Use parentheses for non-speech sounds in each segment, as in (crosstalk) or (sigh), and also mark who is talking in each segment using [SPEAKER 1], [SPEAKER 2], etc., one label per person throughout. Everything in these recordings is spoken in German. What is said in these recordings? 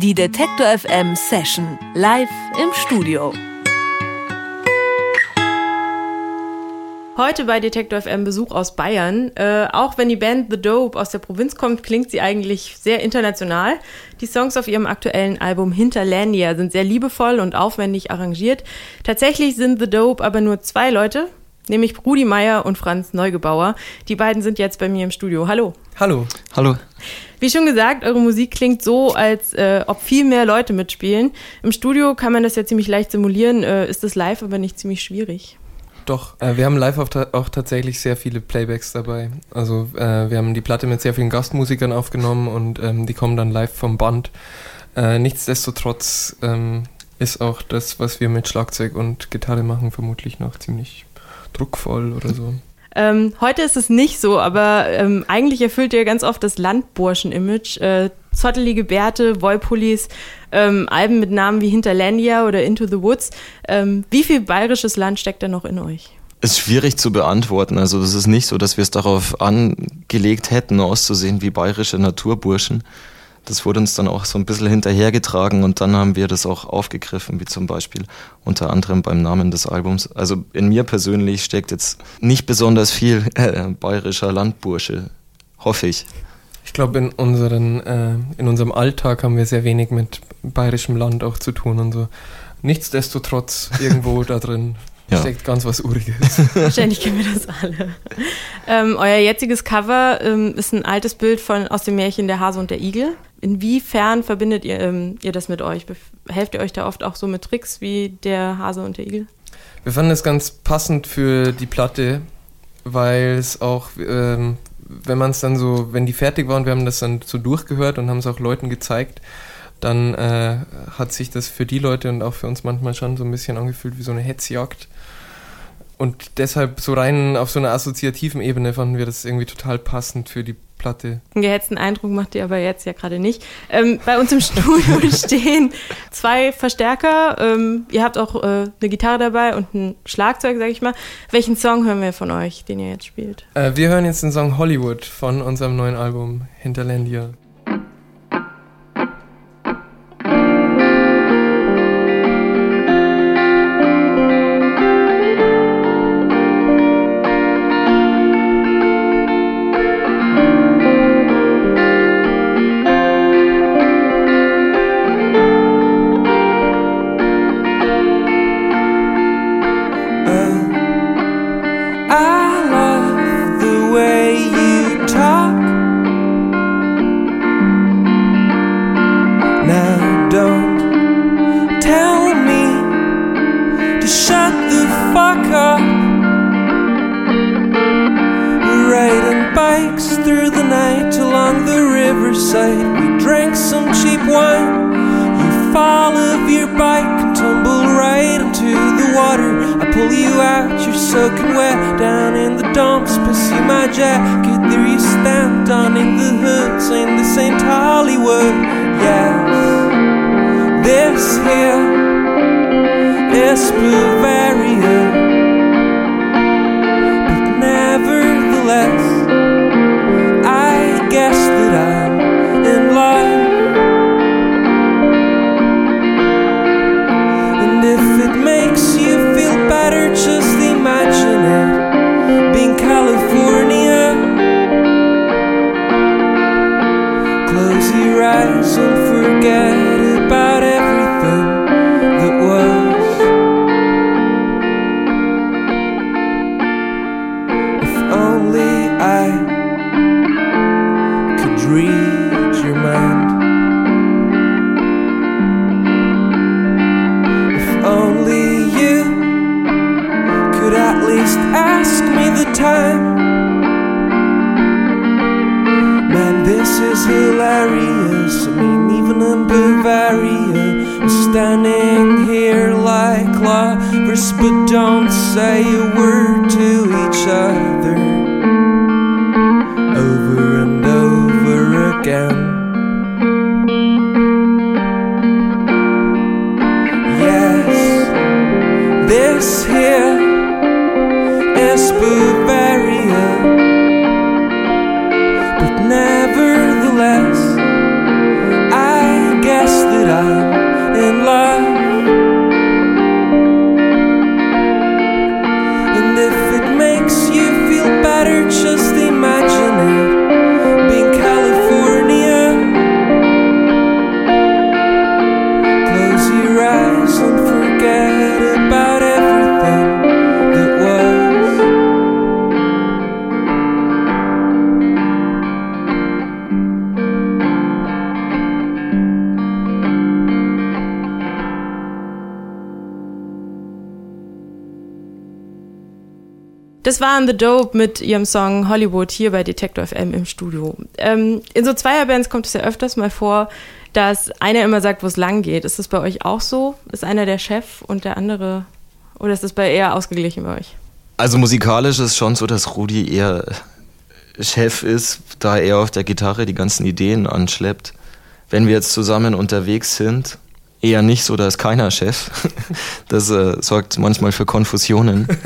[SPEAKER 1] Die Detektor FM Session live im Studio.
[SPEAKER 2] Heute bei Detektor FM Besuch aus Bayern. Äh, auch wenn die Band The Dope aus der Provinz kommt, klingt sie eigentlich sehr international. Die Songs auf ihrem aktuellen Album Hinterlandia sind sehr liebevoll und aufwendig arrangiert. Tatsächlich sind The Dope aber nur zwei Leute, nämlich Rudi Meier und Franz Neugebauer. Die beiden sind jetzt bei mir im Studio. Hallo.
[SPEAKER 3] Hallo.
[SPEAKER 4] Hallo.
[SPEAKER 2] Wie schon gesagt, eure Musik klingt so, als äh, ob viel mehr Leute mitspielen. Im Studio kann man das ja ziemlich leicht simulieren, äh, ist das live aber nicht ziemlich schwierig.
[SPEAKER 3] Doch, äh, wir haben live auch, ta auch, tatsächlich sehr viele Playbacks dabei. Also äh, wir haben die Platte mit sehr vielen Gastmusikern aufgenommen und ähm, die kommen dann live vom Band. Äh, nichtsdestotrotz ähm, ist auch das, was wir mit Schlagzeug und Gitarre machen, vermutlich noch ziemlich druckvoll oder so.
[SPEAKER 2] Ähm, heute ist es nicht so, aber ähm, eigentlich erfüllt ihr ganz oft das Landburschen-Image. Äh, zottelige Bärte, Wollpullis, ähm, Alben mit Namen wie Hinterlandia oder Into the Woods. Ähm, wie viel bayerisches Land steckt da noch in euch?
[SPEAKER 4] Ist schwierig zu beantworten. Also das ist nicht so, dass wir es darauf angelegt hätten, auszusehen wie bayerische Naturburschen. Das wurde uns dann auch so ein bisschen hinterhergetragen und dann haben wir das auch aufgegriffen, wie zum Beispiel unter anderem beim Namen des Albums. Also in mir persönlich steckt jetzt nicht besonders viel äh, bayerischer Landbursche, hoffe ich.
[SPEAKER 3] Ich glaube, in, unseren, äh, in unserem Alltag haben wir sehr wenig mit bayerischem Land auch zu tun und so. Nichtsdestotrotz (laughs) irgendwo da drin ja. steckt ganz was Uriges. (laughs)
[SPEAKER 2] Wahrscheinlich kennen wir das alle. Ähm, euer jetziges Cover ähm, ist ein altes Bild von, aus dem Märchen Der Hase und der Igel. Inwiefern verbindet ihr, ähm, ihr das mit euch? Helft ihr euch da oft auch so mit Tricks wie Der Hase und der Igel?
[SPEAKER 3] Wir fanden es ganz passend für die Platte, weil es auch ähm, wenn man es dann so, wenn die fertig waren, wir haben das dann so durchgehört und haben es auch Leuten gezeigt, dann äh, hat sich das für die Leute und auch für uns manchmal schon so ein bisschen angefühlt wie so eine Hetzjagd. Und deshalb so rein auf so einer assoziativen Ebene fanden wir das irgendwie total passend für die Platte.
[SPEAKER 2] Einen gehetzten Eindruck macht ihr aber jetzt ja gerade nicht. Ähm, bei uns im (laughs) Studio stehen zwei Verstärker. Ähm, ihr habt auch äh, eine Gitarre dabei und ein Schlagzeug, sag ich mal. Welchen Song hören wir von euch, den ihr jetzt spielt?
[SPEAKER 3] Äh, wir hören jetzt den Song Hollywood von unserem neuen Album Hinterlandia.
[SPEAKER 5] your bike and tumble right into the water. I pull you out, you're soaking wet down in the dumps. Pussy my jacket, there you stand, on in the hoods in the St. Hollywood. Yes, this here is Bavaria. could at least ask me the time. Man, this is hilarious. I mean, even in Bavaria, we're standing here like lovers, but don't say a word to each other over and over again.
[SPEAKER 2] Das waren The Dope mit ihrem Song Hollywood hier bei Detector FM im Studio. Ähm, in so Zweierbands kommt es ja öfters mal vor, dass einer immer sagt, wo es lang geht. Ist das bei euch auch so? Ist einer der Chef und der andere? Oder ist das bei eher ausgeglichen bei euch?
[SPEAKER 4] Also musikalisch ist es schon so, dass Rudi eher Chef ist, da er auf der Gitarre die ganzen Ideen anschleppt. Wenn wir jetzt zusammen unterwegs sind, eher nicht so, da ist keiner Chef. (laughs) Das äh, sorgt manchmal für Konfusionen. (laughs)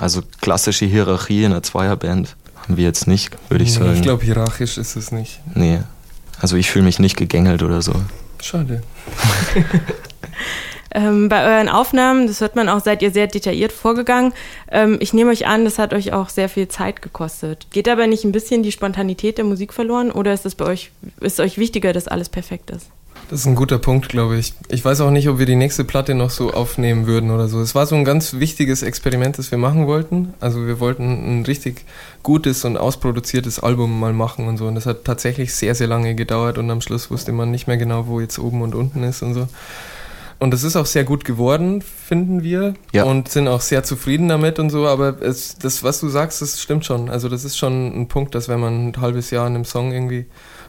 [SPEAKER 4] Also klassische Hierarchie in einer Zweierband haben wir jetzt nicht, würde ich sagen.
[SPEAKER 3] Ich glaube, hierarchisch ist es nicht.
[SPEAKER 4] Nee. Also ich fühle mich nicht gegängelt oder so.
[SPEAKER 3] Schade. (laughs)
[SPEAKER 2] Ähm, bei euren Aufnahmen, das hört man auch, seid ihr sehr detailliert vorgegangen. Ähm, ich nehme euch an, das hat euch auch sehr viel Zeit gekostet. Geht aber nicht ein bisschen die Spontanität der Musik verloren oder ist es bei euch, ist euch wichtiger, dass alles perfekt ist?
[SPEAKER 3] Das ist ein guter Punkt, glaube ich. Ich weiß auch nicht, ob wir die nächste Platte noch so aufnehmen würden oder so. Es war so ein ganz wichtiges Experiment, das wir machen wollten. Also wir wollten ein richtig gutes und ausproduziertes Album mal machen und so. Und das hat tatsächlich sehr, sehr lange gedauert und am Schluss wusste man nicht mehr genau, wo jetzt oben und unten ist und so. Und es ist auch sehr gut geworden, finden wir.
[SPEAKER 4] Ja.
[SPEAKER 3] Und sind auch sehr zufrieden damit und so. Aber es, das, was du sagst, das stimmt schon. Also das ist schon ein Punkt, dass wenn man ein halbes Jahr an einem Song irgendwie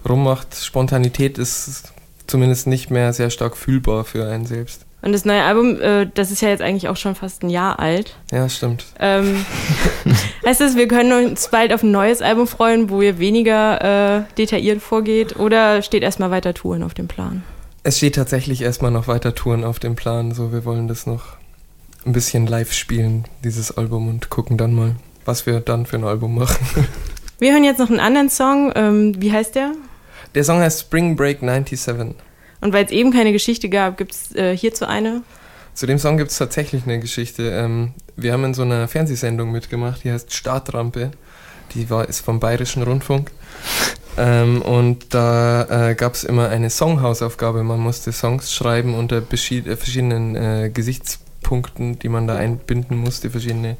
[SPEAKER 3] rummacht, Spontanität ist zumindest nicht mehr sehr stark fühlbar für einen selbst.
[SPEAKER 2] Und das neue Album, äh, das ist ja jetzt eigentlich auch schon fast ein Jahr alt.
[SPEAKER 3] Ja, stimmt.
[SPEAKER 2] Ähm, (laughs) heißt das, wir können uns bald auf ein neues Album freuen, wo ihr weniger äh, detailliert vorgeht? Oder steht erstmal weiter Touren auf dem Plan?
[SPEAKER 3] Es steht tatsächlich erstmal noch weiter Touren auf dem Plan. So, wir wollen das noch ein bisschen live spielen, dieses Album, und gucken dann mal, was wir dann für ein Album machen.
[SPEAKER 2] Wir hören jetzt noch einen anderen Song. Ähm, wie heißt der?
[SPEAKER 3] Der Song heißt Spring Break 97.
[SPEAKER 2] Und weil es eben keine Geschichte gab, gibt es äh, hierzu eine.
[SPEAKER 3] Zu dem Song gibt es tatsächlich eine Geschichte. Ähm, wir haben in so einer Fernsehsendung mitgemacht, die heißt Startrampe. Die war, ist vom Bayerischen Rundfunk. Ähm, und da äh, gab es immer eine Songhausaufgabe. Man musste Songs schreiben unter äh, verschiedenen äh, Gesichtspunkten, die man da einbinden musste, verschiedene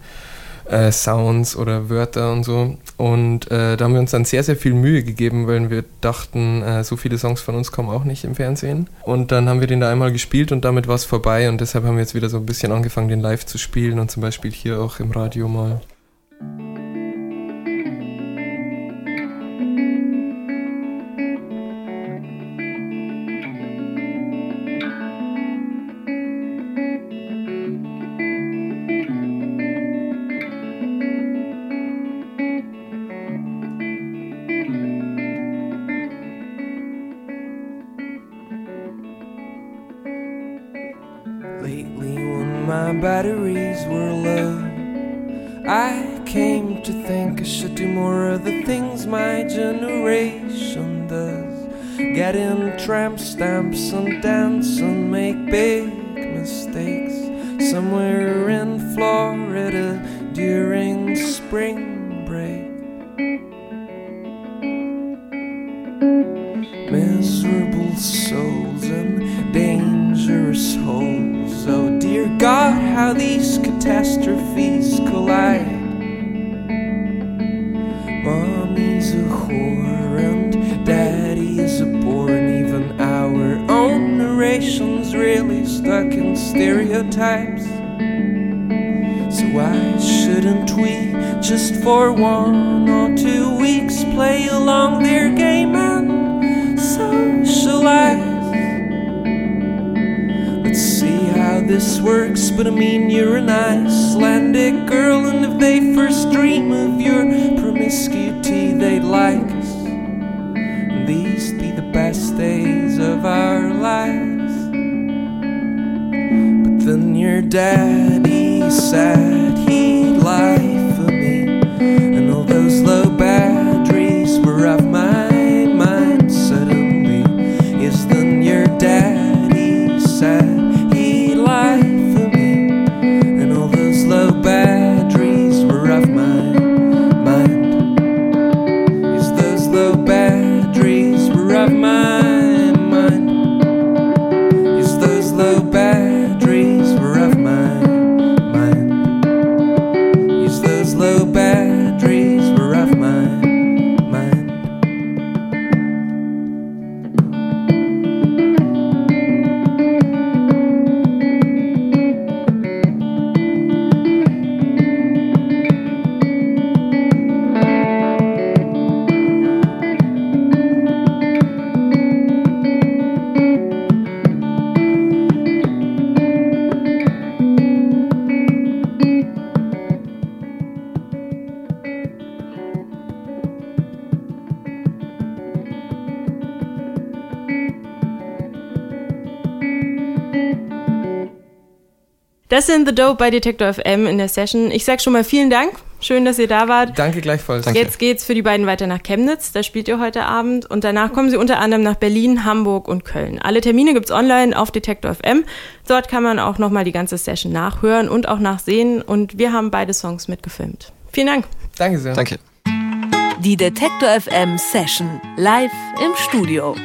[SPEAKER 3] äh, Sounds oder Wörter und so. Und äh, da haben wir uns dann sehr, sehr viel Mühe gegeben, weil wir dachten, äh, so viele Songs von uns kommen auch nicht im Fernsehen. Und dann haben wir den da einmal gespielt und damit war es vorbei. Und deshalb haben wir jetzt wieder so ein bisschen angefangen, den live zu spielen und zum Beispiel hier auch im Radio mal.
[SPEAKER 5] Batteries were low, I came to think I should do more of the things my generation does. Get in tramp stamps and dance and make big mistakes. Somewhere in Florida during spring how these catastrophes collide. Mommy's a whore and daddy is a bore, and even our own narration's really stuck in stereotypes. So why shouldn't we just for one or two weeks works, but I mean you're an Icelandic girl, and if they first dream of your promiscuity, they'd like us. And these be the best days of our lives. But then your daddy said he'd lie
[SPEAKER 2] Das sind The Dope bei Detektor FM in der Session. Ich sag schon mal vielen Dank. Schön, dass ihr da wart.
[SPEAKER 3] Danke gleichfalls.
[SPEAKER 4] Danke.
[SPEAKER 2] Jetzt geht's für die beiden weiter nach Chemnitz. Da spielt ihr heute Abend. Und danach kommen sie unter anderem nach Berlin, Hamburg und Köln. Alle Termine gibt's online auf Detektor FM. Dort kann man auch nochmal die ganze Session nachhören und auch nachsehen. Und wir haben beide Songs mitgefilmt. Vielen Dank.
[SPEAKER 3] Danke sehr.
[SPEAKER 4] Danke.
[SPEAKER 1] Die Detektor FM Session live im Studio.